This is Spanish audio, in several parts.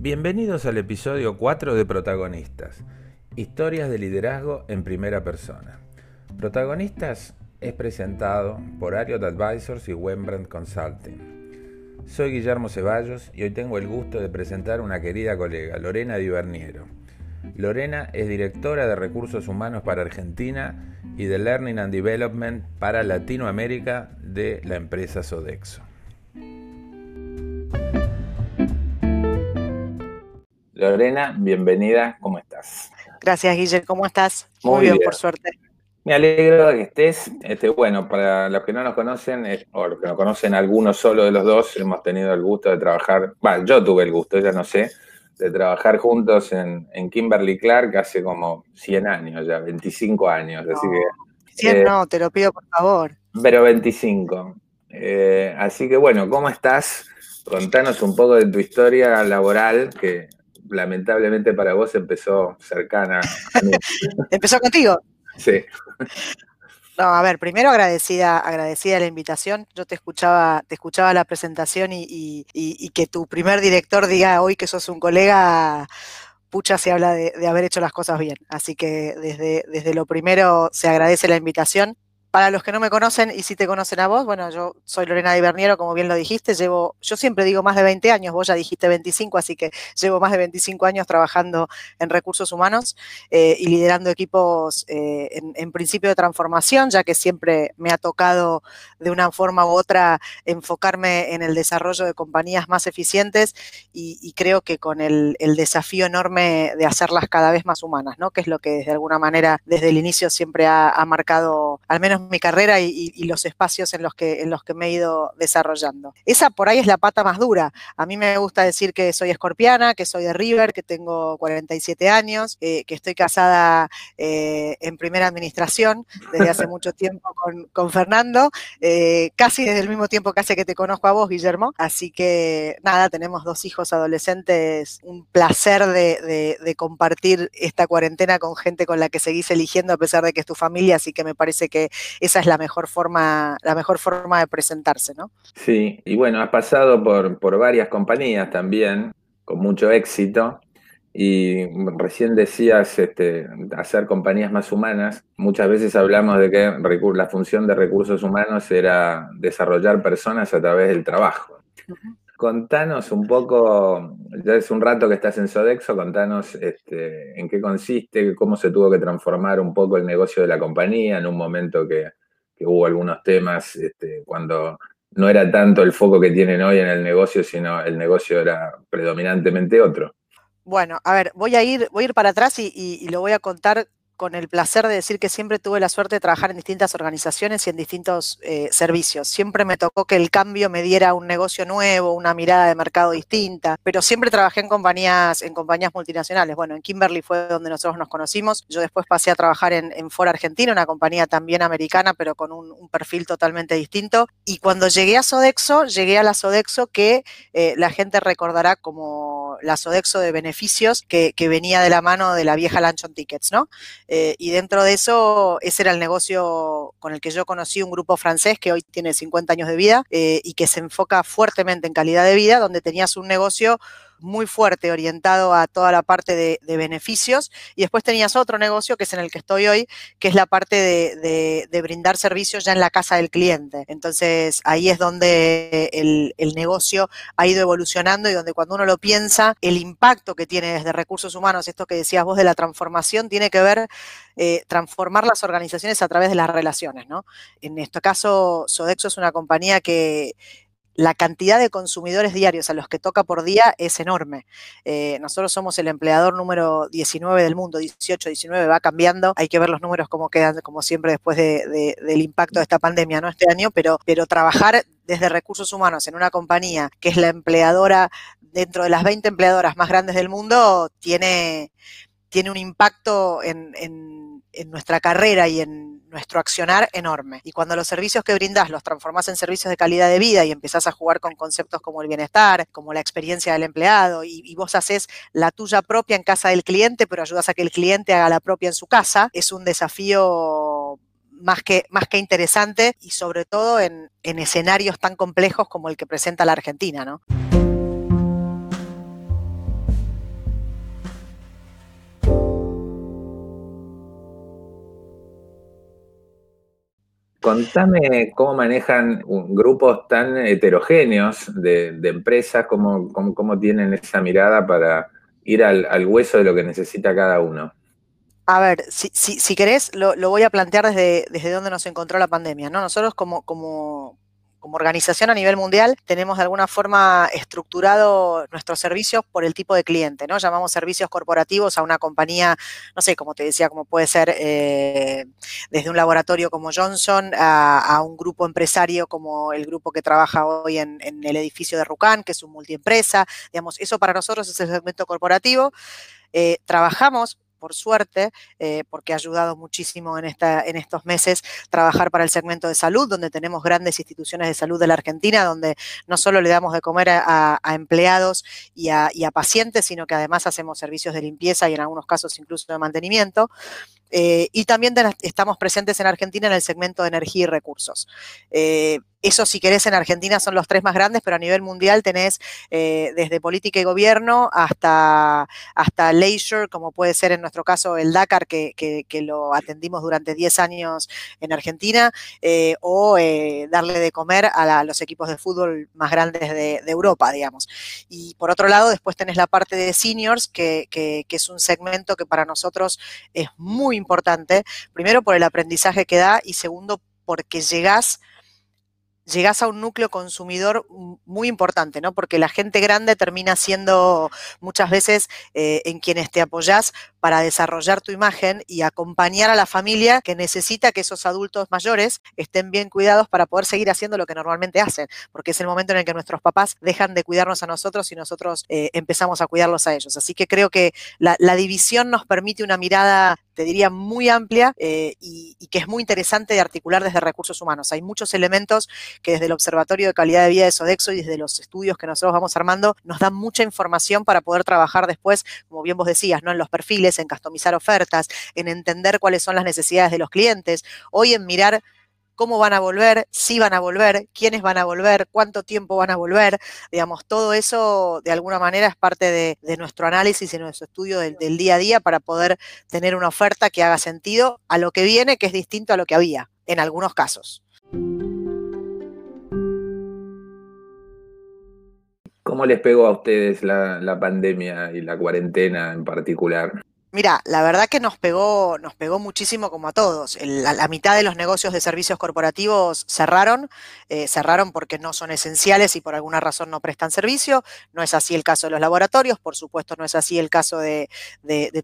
Bienvenidos al episodio 4 de Protagonistas, historias de liderazgo en primera persona. Protagonistas es presentado por Ariot Advisors y Wembrandt Consulting. Soy Guillermo Ceballos y hoy tengo el gusto de presentar una querida colega, Lorena Diverniero. Lorena es directora de Recursos Humanos para Argentina y de Learning and Development para Latinoamérica de la empresa Sodexo. Lorena, bienvenida, ¿cómo estás? Gracias, Guille, ¿cómo estás? Muy, bien, por suerte. Me alegro de que estés. Este, bueno, para los que no nos conocen, o los que no conocen algunos solo de los dos, hemos tenido el gusto de trabajar, bueno, yo tuve el gusto, ya no sé, de trabajar juntos en, Kimberly Clark hace como 100 años ya, 25 años, así que... 100 eh, no, te lo pido por favor. Pero 25. Eh, así que bueno, ¿cómo estás? Contanos un poco de tu historia laboral, que lamentablemente para vos empezó cercana. empezó contigo. Sí. No, a ver, primero agradecida, agradecida la invitación. Yo te escuchaba, te escuchaba la presentación y, que tu primer director diga hoy que sos un colega, pucha se habla de, de, haber hecho las cosas bien. Así que desde, desde lo primero se agradece la invitación. Para los que no me conocen y si te conocen a vos, bueno, yo soy Lorena Di Berniero, como bien lo dijiste, llevo, yo siempre digo más de 20 años, vos ya dijiste 25, así que llevo más de 25 años trabajando en recursos humanos eh, y liderando equipos eh, en, principio de transformación, ya que siempre me ha tocado de una forma u otra enfocarme en el desarrollo de compañías más eficientes y, creo que con el, desafío enorme de hacerlas cada vez más humanas, ¿no? Que es lo que de alguna manera desde el inicio siempre ha, ha marcado, al menos mi carrera y, los espacios en los, que, en los que me he ido desarrollando. Esa por ahí es la pata más dura. A mí me gusta decir que soy escorpiana, que soy de River, que tengo 47 años, eh, que estoy casada eh, en primera administración desde hace mucho tiempo con, Fernando, eh, casi desde el mismo tiempo que hace que te conozco a vos, Guillermo. Así que nada, tenemos dos hijos adolescentes, un placer de, de compartir esta cuarentena con gente con la que seguís eligiendo a pesar de que es tu familia, así que me parece que esa es la mejor forma, la mejor forma de presentarse, ¿no? Sí, y bueno, has pasado por, por varias compañías también, con mucho éxito. Y recién decías este, hacer compañías más humanas. Muchas veces hablamos de que la función de recursos humanos era desarrollar personas a través del trabajo. Contanos un poco, ya es un rato que estás en Sodexo, contanos este, en qué consiste, cómo se tuvo que transformar un poco el negocio de la compañía en un momento que, hubo algunos temas este, cuando no era tanto el foco que tienen hoy en el negocio, sino el negocio era predominantemente otro. Bueno, a ver, voy a ir, voy a ir para atrás y lo voy a contar con el placer de decir que siempre tuve la suerte de trabajar en distintas organizaciones y en distintos eh, servicios. Siempre me tocó que el cambio me diera un negocio nuevo, una mirada de mercado distinta, pero siempre trabajé en compañías, en compañías multinacionales. Bueno, en Kimberly fue donde nosotros nos conocimos. Yo después pasé a trabajar en, en Ford Argentina, una compañía también americana, pero con un, perfil totalmente distinto. Y cuando llegué a Sodexo, llegué a la Sodexo que eh, la gente recordará como la Sodexo de beneficios que, venía de la mano de la vieja Luncheon Tickets, ¿no? Eh, y dentro de eso, ese era el negocio con el que yo conocí un grupo francés que hoy tiene 50 años de vida eh, y que se enfoca fuertemente en calidad de vida, donde tenías un negocio muy fuerte, orientado a toda la parte de, beneficios. Y después tenías otro negocio, que es en el que estoy hoy, que es la parte de, brindar servicios ya en la casa del cliente. Entonces, ahí es donde el, negocio ha ido evolucionando y donde cuando uno lo piensa, el impacto que tiene desde recursos humanos, esto que decías vos de la transformación, tiene que ver eh, transformar las organizaciones a través de las relaciones, ¿no? En este caso, Sodexo es una compañía que la cantidad de consumidores diarios a los que toca por día es enorme. Eh, nosotros somos el empleador número 19 del mundo, 18, 19, va cambiando. Hay que ver los números cómo quedan, como siempre, después del impacto de esta pandemia, ¿no? Este año, pero, pero trabajar desde recursos humanos en una compañía que es la empleadora dentro de las 20 empleadoras más grandes del mundo tiene, tiene un impacto en, en nuestra carrera y en nuestro accionar enorme. Y cuando los servicios que brindás los transformás en servicios de calidad de vida y empezás a jugar con conceptos como el bienestar, como la experiencia del empleado, y, vos haces la tuya propia en casa del cliente, pero ayudas a que el cliente haga la propia en su casa, es un desafío más que, más que interesante y sobre todo en, en escenarios tan complejos como el que presenta la Argentina, ¿no? Contame cómo manejan grupos tan heterogéneos de, empresas, cómo, cómo, tienen esa mirada para ir al, hueso de lo que necesita cada uno. A ver, si, si, querés, lo, voy a plantear desde, desde donde nos encontró la pandemia. ¿no? Nosotros como, como, como organización a nivel mundial tenemos de alguna forma estructurado nuestros servicios por el tipo de cliente, ¿no? Llamamos servicios corporativos a una compañía, no sé, como te decía, como puede ser eh, desde un laboratorio como Johnson a, un grupo empresario como el grupo que trabaja hoy en, el edificio de Rucan, que es un multiempresa, digamos, eso para nosotros es el segmento corporativo. Eh, trabajamos por suerte, eh, porque ha ayudado muchísimo en, esta, en estos meses trabajar para el segmento de salud, donde tenemos grandes instituciones de salud de la Argentina, donde no solo le damos de comer a, empleados y a, pacientes, sino que además hacemos servicios de limpieza y en algunos casos incluso de mantenimiento. Eh, y también estamos presentes en Argentina en el segmento de energía y recursos. Eh, eso, si querés, en Argentina son los tres más grandes, pero a nivel mundial tenés eh, desde política y gobierno hasta, hasta leisure, como puede ser en nuestro caso el Dakar, que, lo atendimos durante 10 años en Argentina, eh, o eh, darle de comer a, los equipos de fútbol más grandes de, Europa, digamos. Y por otro lado, después tenés la parte de seniors, que, que es un segmento que para nosotros es muy importante, primero por el aprendizaje que da y segundo porque llegás llegás a un núcleo consumidor muy importante, ¿no? Porque la gente grande termina siendo muchas veces eh, en quienes te apoyás para desarrollar tu imagen y acompañar a la familia que necesita que esos adultos mayores estén bien cuidados para poder seguir haciendo lo que normalmente hacen, porque es el momento en el que nuestros papás dejan de cuidarnos a nosotros y nosotros eh, empezamos a cuidarlos a ellos. Así que creo que la, división nos permite una mirada te diría, muy amplia eh, y, y, que es muy interesante de articular desde recursos humanos. Hay muchos elementos que desde el Observatorio de Calidad de Vida de Sodexo y desde los estudios que nosotros vamos armando nos dan mucha información para poder trabajar después, como bien vos decías, ¿no? en los perfiles en customizar ofertas, en entender cuáles son las necesidades de los clientes, hoy en mirar cómo van a volver, si van a volver, quiénes van a volver, cuánto tiempo van a volver, digamos, todo eso de alguna manera es parte de, nuestro análisis y nuestro estudio del, día a día para poder tener una oferta que haga sentido a lo que viene, que es distinto a lo que había, en algunos casos. ¿Cómo les pegó a ustedes la pandemia y la cuarentena en particular? Mira, la verdad que nos pegó, nos pegó muchísimo como a todos. la, mitad de los negocios de servicios corporativos cerraron, eh, cerraron porque no son esenciales y por alguna razón no prestan servicio. No es así el caso de los laboratorios, por supuesto no es así el caso de,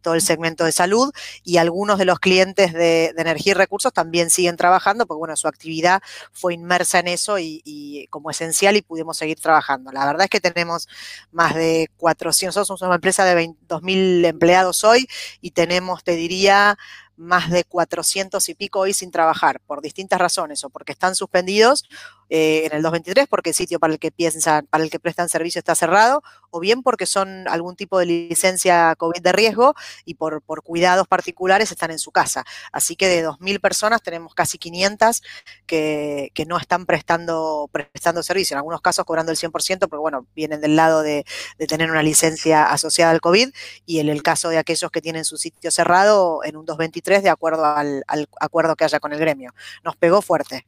todo el segmento de salud y algunos de los clientes de, energía y recursos también siguen trabajando porque bueno, su actividad fue inmersa en eso y, como esencial y pudimos seguir trabajando. La verdad es que tenemos más de 400, somos una empresa de 2.000 empleados hoy y tenemos, te diría, más de 400 y pico hoy sin trabajar por distintas razones, o porque están suspendidos eh, en el 2023 porque el sitio para el que piensan, para el que prestan servicio está cerrado, o bien porque son algún tipo de licencia COVID de riesgo y por, por cuidados particulares están en su casa. Así que de 2.000 personas tenemos casi 500 que, que, no están prestando, prestando servicio, en algunos casos cobrando el 100%, porque bueno, vienen del lado de, de tener una licencia asociada al COVID, y en el caso de aquellos que tienen su sitio cerrado en un 2023 de acuerdo al, al acuerdo que haya con el gremio. Nos pegó fuerte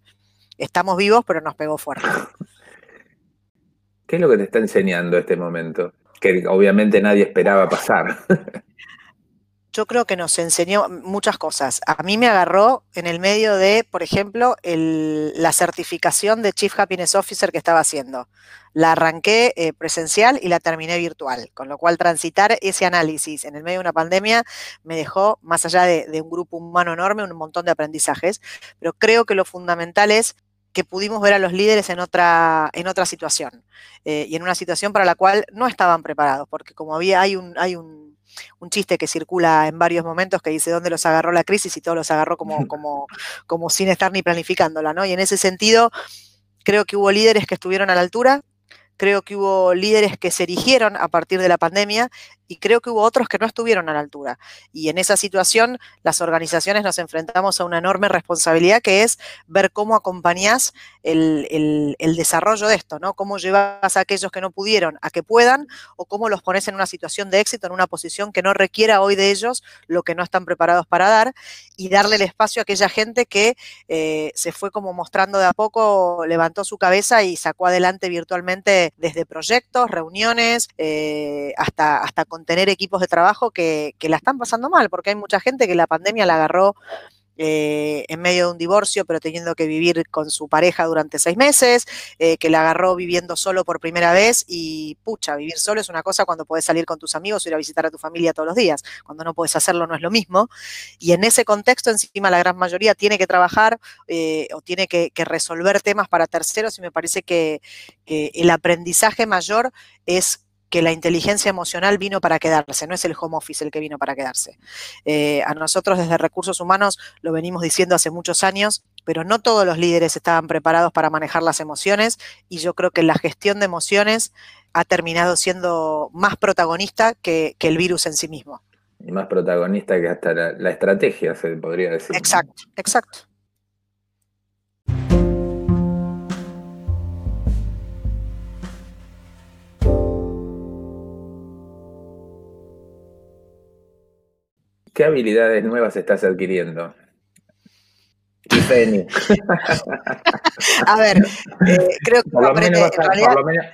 estamos vivos, pero nos pegó fuerte. ¿Qué es lo que te está enseñando este momento? Que obviamente nadie esperaba pasar. Yo creo que nos enseñó muchas cosas. A mí me agarró en el medio de, por ejemplo, la certificación de Chief Happiness Officer que estaba haciendo. La arranqué eh, presencial y la terminé virtual, con lo cual transitar ese análisis en el medio de una pandemia me dejó, más allá de un grupo humano enorme, un montón de aprendizajes. Pero creo que lo fundamental es que pudimos ver a los líderes en otra, en otra situación eh, y en una situación para la cual no estaban preparados, porque como había, hay un, hay un, chiste que circula en varios momentos que dice dónde los agarró la crisis y todos los agarró como, como, como sin estar ni planificándola, ¿no? Y en ese sentido, creo que hubo líderes que estuvieron a la altura, creo que hubo líderes que se erigieron a partir de la pandemia y creo que hubo otros que no estuvieron a la altura. Y en esa situación, las organizaciones nos enfrentamos a una enorme responsabilidad que es ver cómo acompañás el, desarrollo de esto, ¿no? Cómo llevas a aquellos que no pudieron a que puedan o cómo los pones en una situación de éxito, en una posición que no requiera hoy de ellos lo que no están preparados para dar y darle el espacio a aquella gente que eh, se fue como mostrando de a poco, levantó su cabeza y sacó adelante virtualmente desde proyectos, reuniones, eh, hasta, hasta con tener equipos de trabajo que, que la están pasando mal, porque hay mucha gente que la pandemia la agarró eh, en medio de un divorcio, pero teniendo que vivir con su pareja durante seis meses, eh, que la agarró viviendo solo por primera vez y pucha, vivir solo es una cosa cuando puedes salir con tus amigos o ir a visitar a tu familia todos los días, cuando no puedes hacerlo no es lo mismo. Y en ese contexto, encima la gran mayoría tiene que trabajar eh, o tiene que, resolver temas para terceros y me parece que el aprendizaje mayor es que la inteligencia emocional vino para quedarse, no es el home office el que vino para quedarse. Eh, a nosotros desde recursos humanos lo venimos diciendo hace muchos años, pero no todos los líderes estaban preparados para manejar las emociones y yo creo que la gestión de emociones ha terminado siendo más protagonista que, el virus en sí mismo. Y más protagonista que hasta la, la estrategia, se podría decir. Exacto, exacto. ¿Qué habilidades nuevas estás adquiriendo? a ver, eh, creo que por lo, menos vas a,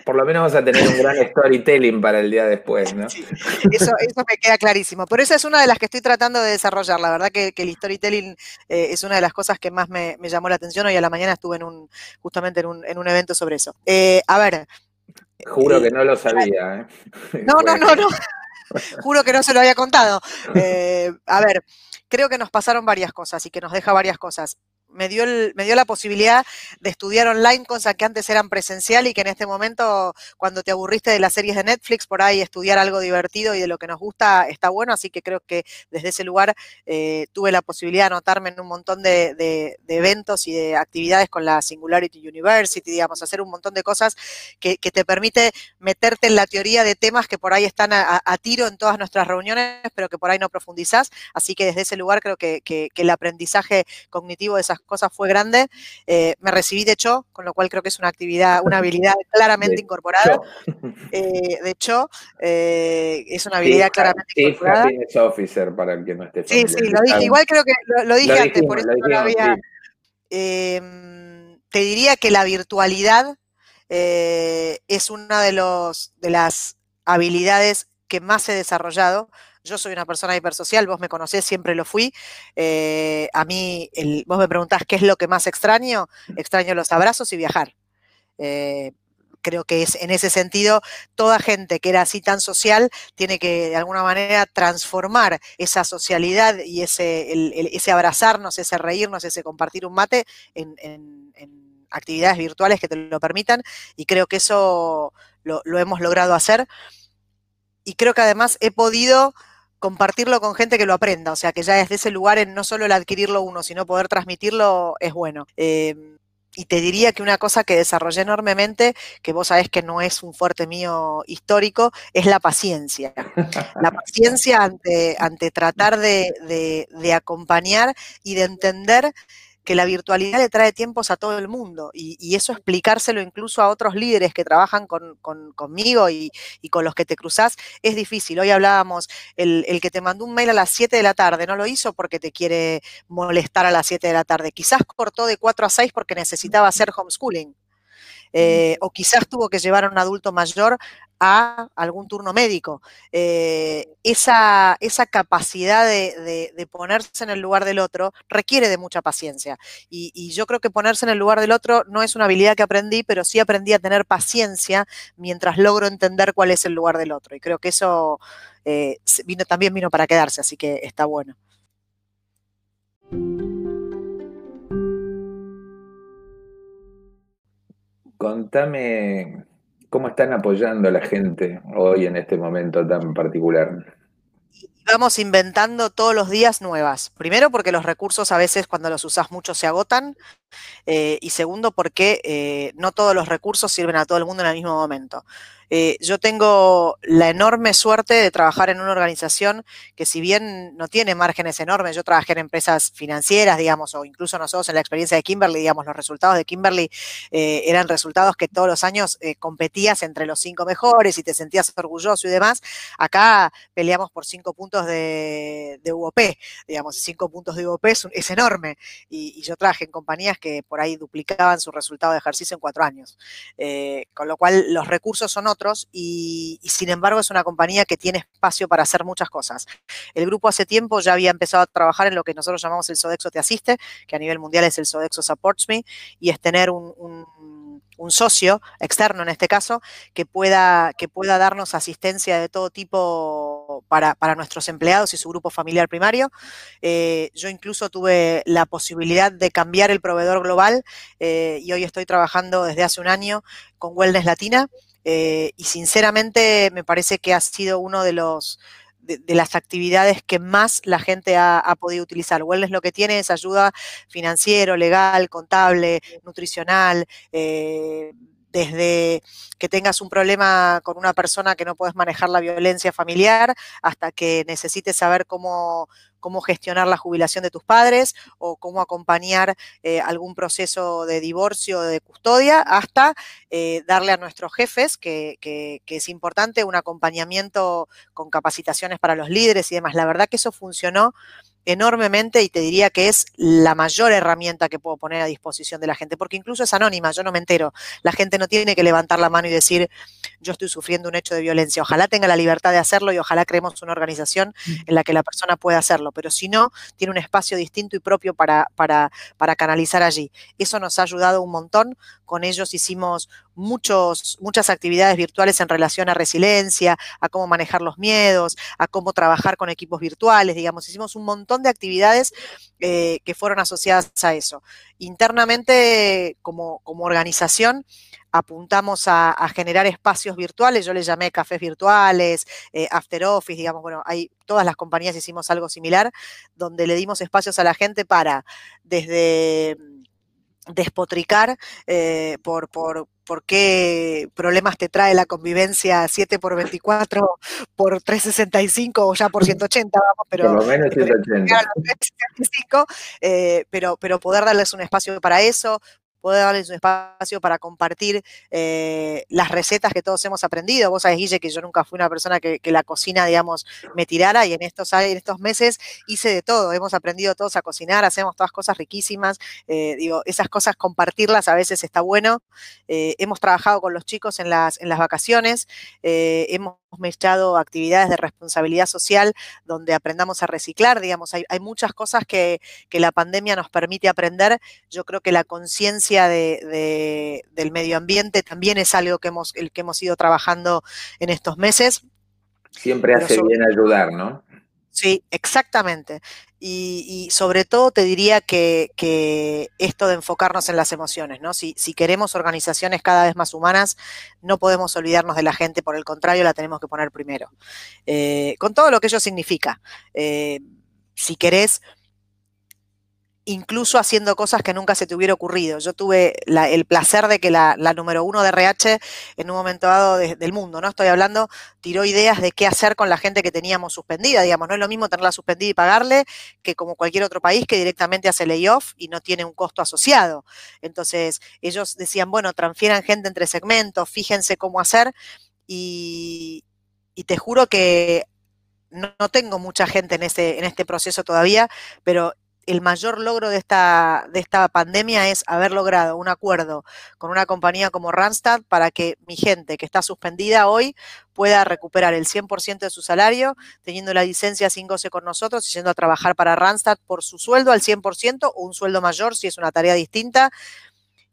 por, lo menos, vas a tener un gran storytelling para el día después, ¿no? Sí, eso, eso, me queda clarísimo. Por eso es una de las que estoy tratando de desarrollar. La verdad que, el storytelling eh, es una de las cosas que más me, llamó la atención. Hoy a la mañana estuve en un, justamente en un, en un evento sobre eso. Eh, a ver. Juro que no lo sabía. No, no, no, no. Juro que no se lo había contado. Eh, a ver, creo que nos pasaron varias cosas y que nos deja varias cosas me dio, me dio la posibilidad de estudiar online, cosas que antes eran presencial y que en este momento, cuando te aburriste de las series de Netflix, por ahí estudiar algo divertido y de lo que nos gusta está bueno, así que creo que desde ese lugar eh, tuve la posibilidad de anotarme en un montón de, eventos y de actividades con la Singularity University, digamos, hacer un montón de cosas que, te permite meterte en la teoría de temas que por ahí están a, tiro en todas nuestras reuniones, pero que por ahí no profundizás, así que desde ese lugar creo que, que el aprendizaje cognitivo de esas cosas fue grande. Eh, me recibí de hecho, con lo cual creo que es una actividad, una habilidad claramente incorporada. Eh, de hecho, eh, es una habilidad claramente incorporada. Officer para el que no esté Sí, sí, lo dije. Igual creo que lo, dije antes, por eso no había. Em, te diría que la virtualidad es una de, los, de las habilidades que más he desarrollado. Yo soy una persona hipersocial, vos me conocés, siempre lo fui. Eh, a mí, vos me preguntás qué es lo que más extraño. Extraño los abrazos y viajar. Eh, creo que es en ese sentido, toda gente que era así tan social tiene que de alguna manera transformar esa socialidad y ese, abrazarnos, ese reírnos, ese compartir un mate en, actividades virtuales que te lo permitan. Y creo que eso lo hemos logrado hacer. Y creo que además he podido compartirlo con gente que lo aprenda, o sea, que ya desde ese lugar en no solo el adquirirlo uno, sino poder transmitirlo es bueno. Em, y te diría que una cosa que desarrollé enormemente, que vos sabés que no es un fuerte mío histórico, es la paciencia. La paciencia ante, ante tratar de, de acompañar y de entender que la virtualidad le trae tiempos a todo el mundo y, eso explicárselo incluso a otros líderes que trabajan conmigo y, con los que te cruzás es difícil. Hoy hablábamos, el, el, que te mandó un mail a las 7 de la tarde no lo hizo porque te quiere molestar a las 7 de la tarde, quizás cortó de 4 a 6 porque necesitaba hacer homeschooling. Eh, o quizás tuvo que llevar a un adulto mayor a algún turno médico. Eh, esa, esa, capacidad de, ponerse en el lugar del otro requiere de mucha paciencia. Y, yo creo que ponerse en el lugar del otro no es una habilidad que aprendí, pero sí aprendí a tener paciencia mientras logro entender cuál es el lugar del otro. Y creo que eso eh, vino, también vino para quedarse, así que está bueno. Contame cómo están apoyando a la gente hoy en este momento tan particular. vamos inventando todos los días nuevas. Primero porque los recursos a veces cuando los usas mucho se agotan eh, y segundo porque eh, no todos los recursos sirven a todo el mundo en el mismo momento. Eh, yo tengo la enorme suerte de trabajar en una organización que si bien no tiene márgenes enormes, yo trabajé en empresas financieras, digamos, o incluso nosotros en la experiencia de Kimberly, digamos, los resultados de Kimberly eh, eran resultados que todos los años eh, competías entre los cinco mejores y te sentías orgulloso y demás. Acá peleamos por cinco puntos de, de UOP, digamos, cinco puntos de UOP es, enorme. Y, yo trabajé en compañías que por ahí duplicaban su resultado de ejercicio en cuatro años. con lo cual los recursos son otros y, sin embargo es una compañía que tiene espacio para hacer muchas cosas. El grupo hace tiempo ya había empezado a trabajar en lo que nosotros llamamos el Sodexo Te Asiste, que a nivel mundial es el Sodexo Supports Me, y es tener un, socio externo en este caso que pueda, que pueda darnos asistencia de todo tipo para, nuestros empleados y su grupo familiar primario. Eh, yo incluso tuve la posibilidad de cambiar el proveedor global eh, y hoy estoy trabajando desde hace un año con Wellness Latina. Eh, y sinceramente me parece que ha sido uno de los de, las actividades que más la gente ha, podido utilizar. Wellness lo que tiene es ayuda financiero, legal, contable, nutricional, eh, desde que tengas un problema con una persona que no puedes manejar la violencia familiar hasta que necesites saber cómo, cómo gestionar la jubilación de tus padres o cómo acompañar eh, algún proceso de divorcio o de custodia, hasta eh, darle a nuestros jefes, que, que, es importante, un acompañamiento con capacitaciones para los líderes y demás. La verdad que eso funcionó enormemente y te diría que es la mayor herramienta que puedo poner a disposición de la gente, porque incluso es anónima, yo no me entero. La gente no tiene que levantar la mano y decir, yo estoy sufriendo un hecho de violencia. Ojalá tenga la libertad de hacerlo y ojalá creemos una organización en la que la persona pueda hacerlo, pero si no, tiene un espacio distinto y propio para, para, para canalizar allí. Eso nos ha ayudado un montón. Con ellos hicimos muchos, muchas actividades virtuales en relación a resiliencia, a cómo manejar los miedos, a cómo trabajar con equipos virtuales, digamos, hicimos un montón de actividades eh, que fueron asociadas a eso. Internamente, como, como organización, apuntamos a, generar espacios virtuales, yo le llamé cafés virtuales, eh, after office, digamos, bueno, hay, todas las compañías hicimos algo similar, donde le dimos espacios a la gente para, desde despotricar eh, por, por, por, qué problemas te trae la convivencia 7 por 24 por 365 o ya por 180, vamos, pero... Por lo menos 180. Eh, pero, pero poder darles un espacio para eso, poder darles un espacio para compartir eh, las recetas que todos hemos aprendido. Vos sabés, Guille, que yo nunca fui una persona que, la cocina, digamos, me tirara y en estos, en estos meses hice de todo. Hemos aprendido todos a cocinar, hacemos todas cosas riquísimas. Eh, digo, esas cosas compartirlas a veces está bueno. Eh, hemos trabajado con los chicos en las, en las vacaciones, hemos mezclado actividades de responsabilidad social donde aprendamos a reciclar, digamos, hay, muchas cosas que, la pandemia nos permite aprender. Yo creo que la conciencia de, del medio ambiente también es algo que hemos, el que hemos ido trabajando en estos meses. Siempre hace bien ayudar, ¿no? Sí, exactamente. Y, sobre todo te diría que, esto de enfocarnos en las emociones, ¿no? Si, queremos organizaciones cada vez más humanas, no podemos olvidarnos de la gente, por el contrario, la tenemos que poner primero. Eh, con todo lo que ello significa. Eh, si querés incluso haciendo cosas que nunca se te hubiera ocurrido. Yo tuve el placer de que la, número uno de RH en un momento dado del mundo, ¿no? Estoy hablando, tiró ideas de qué hacer con la gente que teníamos suspendida, digamos, no es lo mismo tenerla suspendida y pagarle que como cualquier otro país que directamente hace layoff y no tiene un costo asociado. Entonces, ellos decían, bueno, transfieran gente entre segmentos, fíjense cómo hacer y, te juro que no, tengo mucha gente en, ese, en este proceso todavía, pero el mayor logro de esta, de esta pandemia es haber logrado un acuerdo con una compañía como Randstad para que mi gente que está suspendida hoy pueda recuperar el 100% de su salario, teniendo la licencia sin goce con nosotros yendo a trabajar para Randstad por su sueldo al 100% o un sueldo mayor si es una tarea distinta.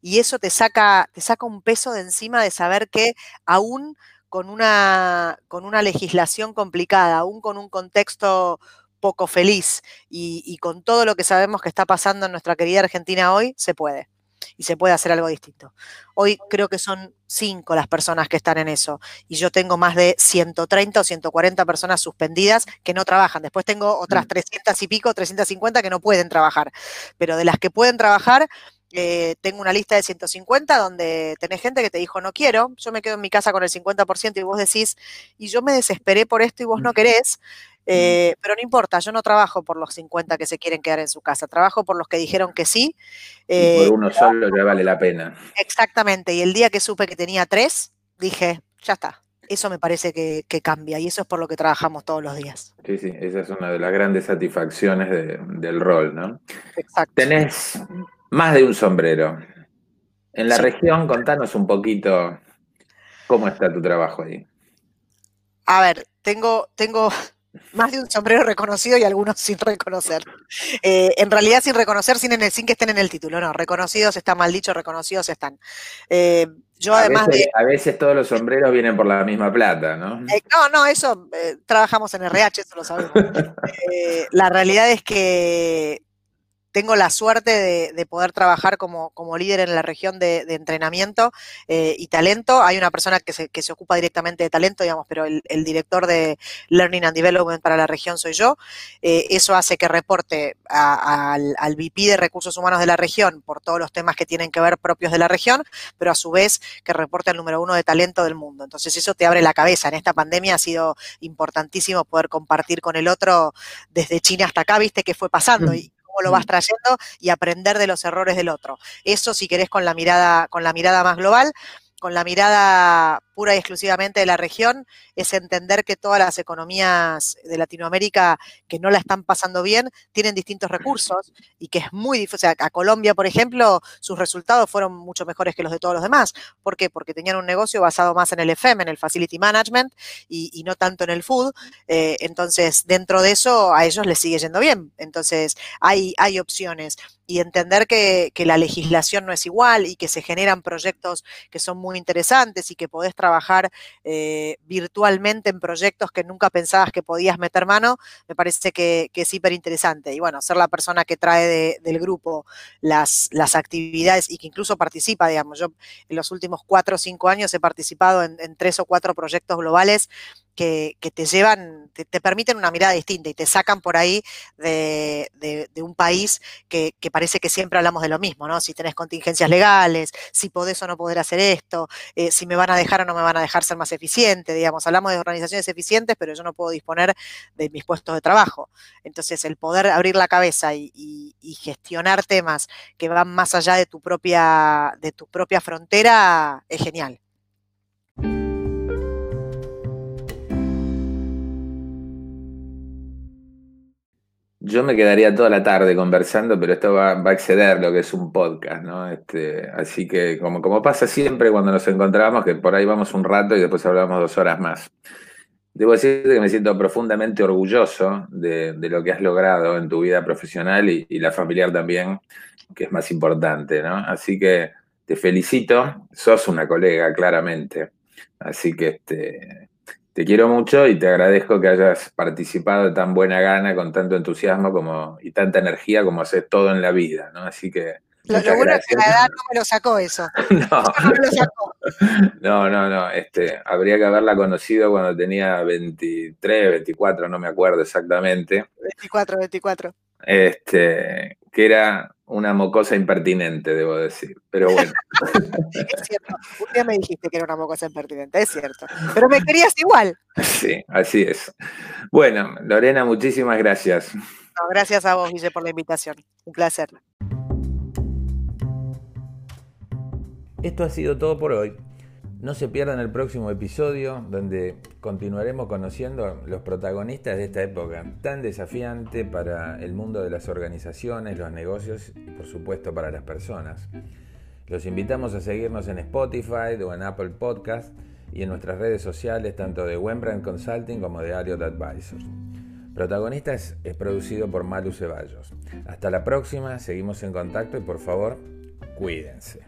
Y eso te saca, te saca un peso de encima de saber que aún con una, con una legislación complicada, aún con un contexto poco feliz y, con todo lo que sabemos que está pasando en nuestra querida Argentina hoy, se puede. y se puede hacer algo distinto. Hoy creo que son cinco las personas que están en eso y yo tengo más de 130 o 140 personas suspendidas que no trabajan. Después tengo otras 300 mm. y pico, 350 que no pueden trabajar. Pero de las que pueden trabajar, eh, tengo una lista de 150 donde tenés gente que te dijo no quiero, yo me quedo en mi casa con el 50% y vos decís, y yo me desesperé por esto y vos no querés, eh, pero no importa, yo no trabajo por los 50 que se quieren quedar en su casa, trabajo por los que dijeron que sí. por eh, uno solo ya vale la pena. Exactamente, y el día que supe que tenía tres, dije, ya está. Eso me parece que, cambia y eso es por lo que trabajamos todos los días. Sí, sí, esa es una de las grandes satisfacciones del rol, ¿no? Exacto. Tenés más de un sombrero. En la región, contanos un poquito cómo está tu trabajo ahí. A ver, tengo, tengo más de un sombrero reconocido y algunos sin reconocer. Eh, en realidad sin reconocer, sin, en el, sin que estén en el título, no, reconocidos está mal dicho, reconocidos están. Eh, yo a además veces, de... A veces todos los sombreros vienen por la misma plata, ¿no? Eh, no, no, eso, trabajamos en RH, eso lo sabemos. la realidad es que tengo la suerte de, poder trabajar como, como, líder en la región de, entrenamiento eh, y talento. Hay una persona que se, que se, ocupa directamente de talento, digamos, pero el, director de Learning and Development para la región soy yo. Eh, eso hace que reporte al, al, VP de Recursos Humanos de la región por todos los temas que tienen que ver propios de la región, pero a su vez que reporte al número uno de talento del mundo. Entonces eso te abre la cabeza. En esta pandemia ha sido importantísimo poder compartir con el otro desde China hasta acá, viste qué fue pasando. Mm. Lo vas trayendo y aprender de los errores del otro. Eso si querés con la mirada, con la mirada más global con la mirada pura y exclusivamente de la región, es entender que todas las economías de Latinoamérica que no la están pasando bien tienen distintos recursos y que es muy difícil. O sea, a Colombia, por ejemplo, sus resultados fueron mucho mejores que los de todos los demás. ¿Por qué? Porque tenían un negocio basado más en el FM, en el Facility Management y, no tanto en el food. Eh, entonces, dentro de eso, a ellos les sigue yendo bien. Entonces, hay, hay opciones y entender que, la legislación no es igual y que se generan proyectos que son muy interesantes y que podés trabajar eh, virtualmente en proyectos que nunca pensabas que podías meter mano, me parece que, es hiper interesante. Y bueno, ser la persona que trae del grupo las, las actividades y que incluso participa, digamos, yo en los últimos cuatro o cinco años he participado en tres o cuatro proyectos globales que, te llevan, te, permiten una mirada distinta y te sacan por ahí de, un país que, parece que siempre hablamos de lo mismo, ¿no? Si tenés contingencias legales, si podés o no poder hacer esto, eh, si me van a dejar o no me van a dejar ser más eficiente, digamos, hablamos de organizaciones eficientes, pero yo no puedo disponer de mis puestos de trabajo. Entonces, el poder abrir la cabeza y, y gestionar temas que van más allá de tu propia, de tu propia frontera es genial. Yo me quedaría toda la tarde conversando, pero esto va, a exceder lo que es un podcast, ¿no? Este, así que, como, como pasa siempre cuando nos encontramos, que por ahí vamos un rato y después hablamos dos horas más. Debo decirte que me siento profundamente orgulloso de, lo que has logrado en tu vida profesional y, y, la familiar también, que es más importante, ¿no? Así que te felicito, sos una colega, claramente. Así que este, te quiero mucho y te agradezco que hayas participado de tan buena gana, con tanto entusiasmo como, y tanta energía como haces todo en la vida, ¿no? Así que. Lo, bueno es que la edad no me lo sacó eso. no. no, no, no, Este, habría que haberla conocido cuando tenía 23, 24, no me acuerdo exactamente. 24, 24. Este, que era una mocosa impertinente, debo decir. Pero bueno. es cierto. Un día me dijiste que era una mocosa impertinente, es cierto. Pero me querías igual. Sí, así es. Bueno, Lorena, muchísimas gracias. gracias a vos, Guille, por la invitación. Un placer. Esto ha sido todo por hoy. No se pierdan el próximo episodio donde continuaremos conociendo los protagonistas de esta época tan desafiante para el mundo de las organizaciones, los negocios y por supuesto para las personas. Los invitamos a seguirnos en Spotify o en Apple Podcast y en nuestras redes sociales tanto de Wembrandt Consulting como de Aliot Advisors. Protagonistas es producido por Malu Ceballos. Hasta la próxima, seguimos en contacto y por favor, cuídense.